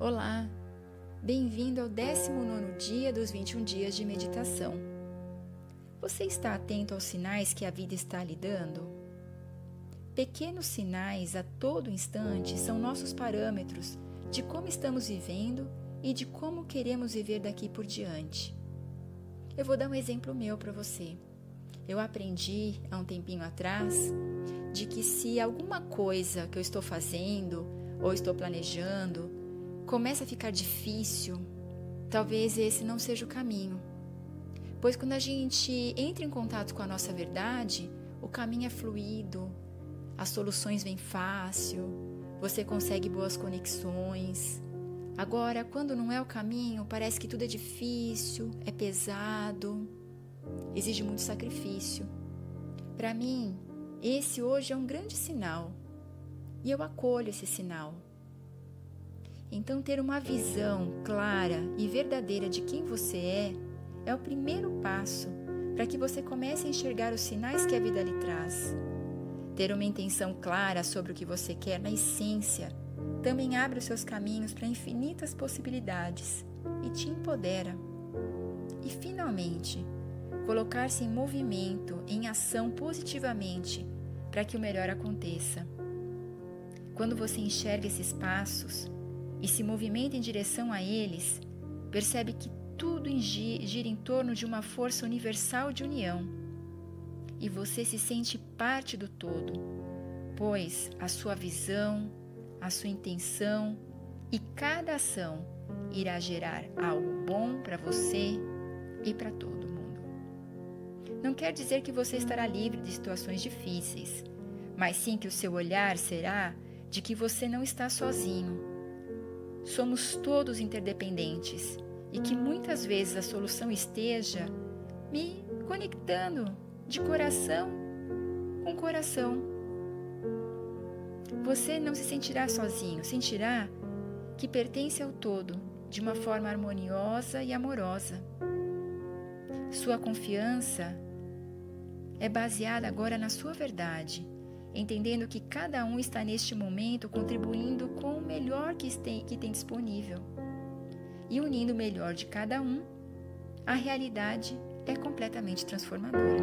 Olá, bem-vindo ao 19 dia dos 21 dias de meditação. Você está atento aos sinais que a vida está lhe dando? Pequenos sinais a todo instante são nossos parâmetros de como estamos vivendo e de como queremos viver daqui por diante. Eu vou dar um exemplo meu para você. Eu aprendi há um tempinho atrás de que se alguma coisa que eu estou fazendo ou estou planejando começa a ficar difícil, talvez esse não seja o caminho. Pois quando a gente entra em contato com a nossa verdade, o caminho é fluido, as soluções vêm fácil, você consegue boas conexões. Agora, quando não é o caminho, parece que tudo é difícil, é pesado, exige muito sacrifício. Para mim, esse hoje é um grande sinal e eu acolho esse sinal. Então, ter uma visão clara e verdadeira de quem você é é o primeiro passo para que você comece a enxergar os sinais que a vida lhe traz. Ter uma intenção clara sobre o que você quer na essência também abre os seus caminhos para infinitas possibilidades e te empodera. E, finalmente, colocar-se em movimento, em ação positivamente para que o melhor aconteça. Quando você enxerga esses passos, e se movimenta em direção a eles, percebe que tudo gira em torno de uma força universal de união. E você se sente parte do todo, pois a sua visão, a sua intenção e cada ação irá gerar algo bom para você e para todo mundo. Não quer dizer que você estará livre de situações difíceis, mas sim que o seu olhar será de que você não está sozinho somos todos interdependentes e que muitas vezes a solução esteja me conectando de coração com coração. Você não se sentirá sozinho, sentirá que pertence ao todo de uma forma harmoniosa e amorosa. Sua confiança é baseada agora na sua verdade entendendo que cada um está neste momento contribuindo com o melhor que tem, que tem disponível. E unindo o melhor de cada um, a realidade é completamente transformadora.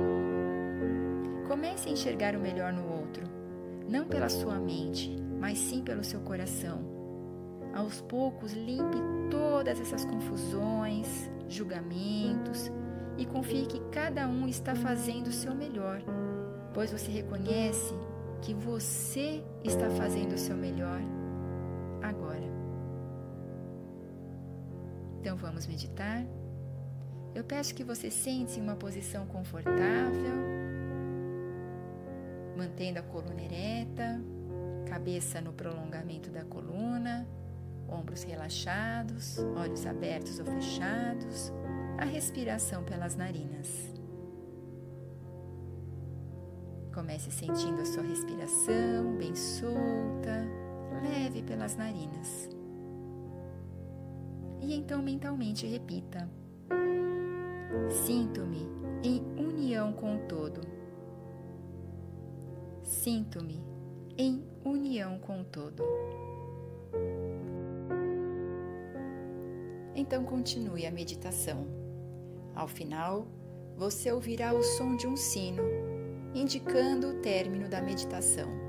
Comece a enxergar o melhor no outro, não pela sua mente, mas sim pelo seu coração. Aos poucos, limpe todas essas confusões, julgamentos e confie que cada um está fazendo o seu melhor, pois você reconhece que você está fazendo o seu melhor agora. Então vamos meditar. Eu peço que você sente em uma posição confortável, mantendo a coluna ereta, cabeça no prolongamento da coluna, ombros relaxados, olhos abertos ou fechados, a respiração pelas narinas. Comece sentindo a sua respiração bem solta, leve pelas narinas. E então mentalmente repita: Sinto-me em união com o todo. Sinto-me em união com o todo. Então continue a meditação. Ao final, você ouvirá o som de um sino indicando o término da meditação.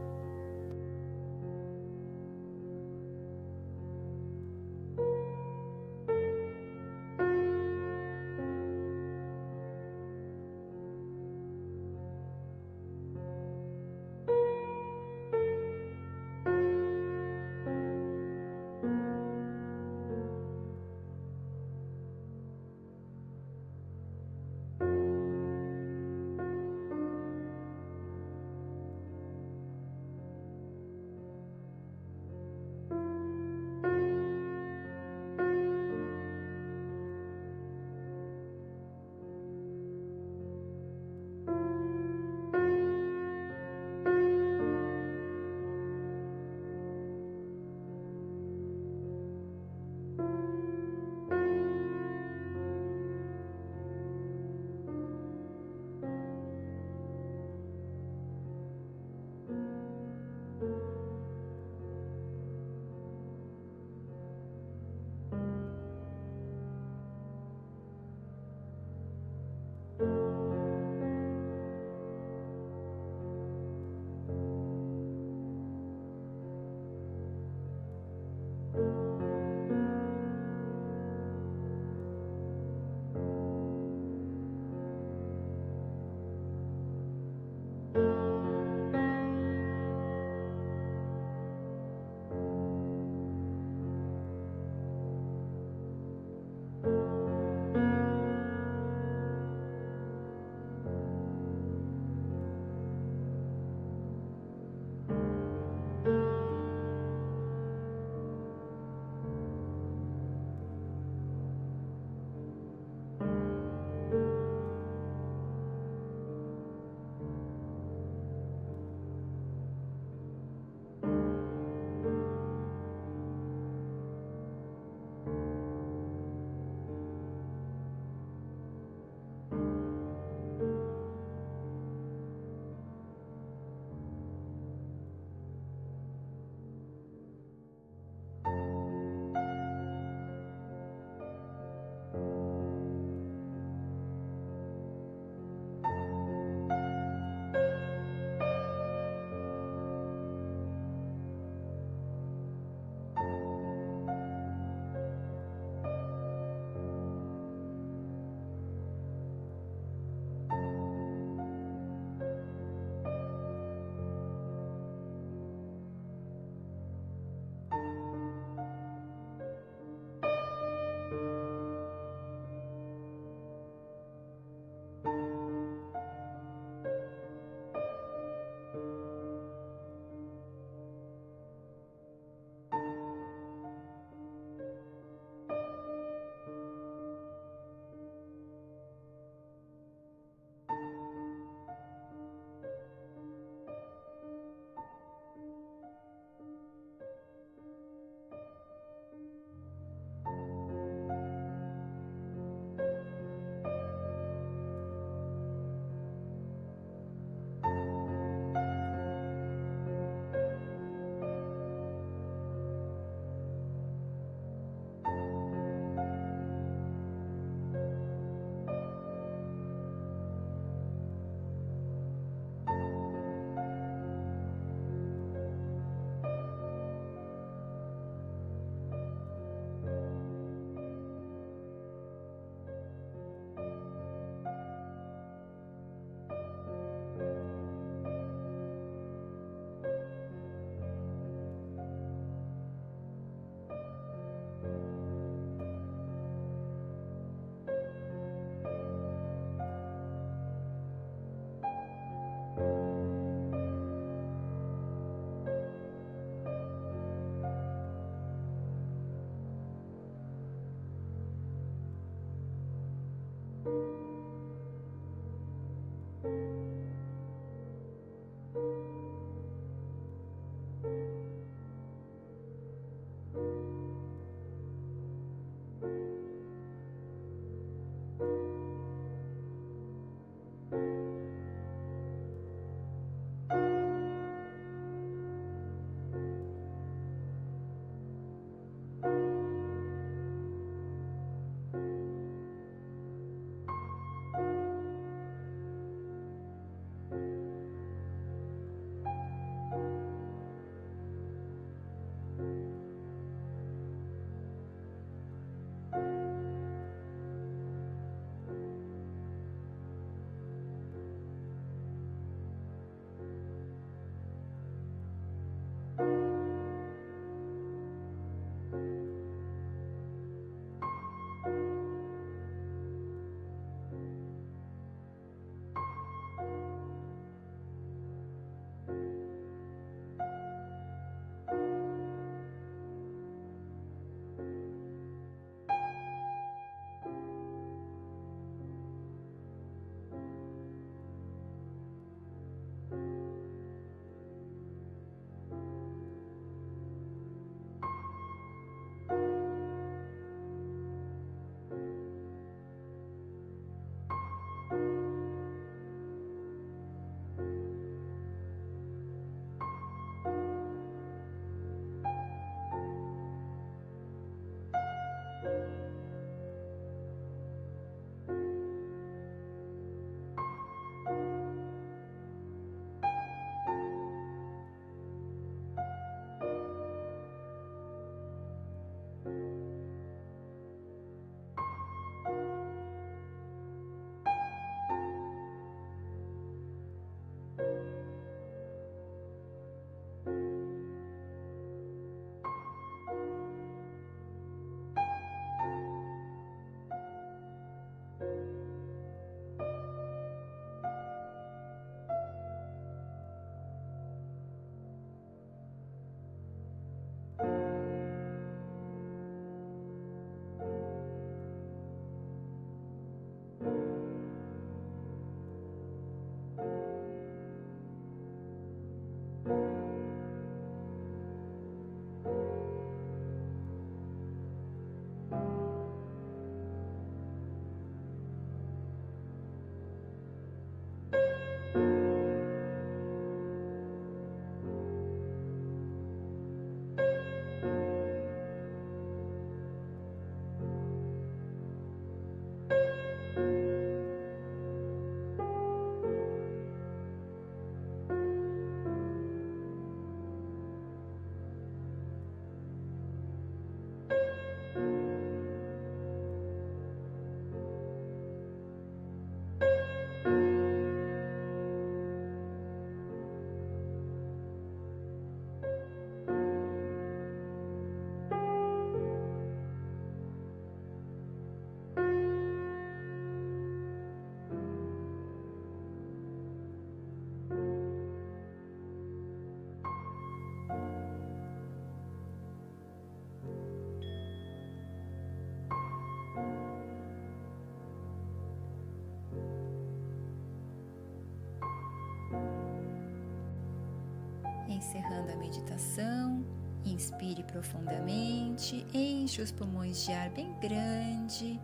Encerrando a meditação, inspire profundamente, enche os pulmões de ar bem grande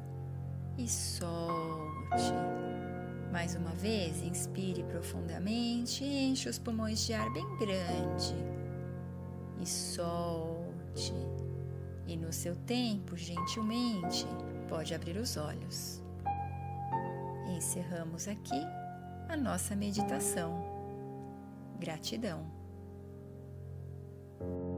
e solte. Mais uma vez, inspire profundamente, enche os pulmões de ar bem grande e solte. E no seu tempo, gentilmente, pode abrir os olhos. Encerramos aqui a nossa meditação. Gratidão. thank you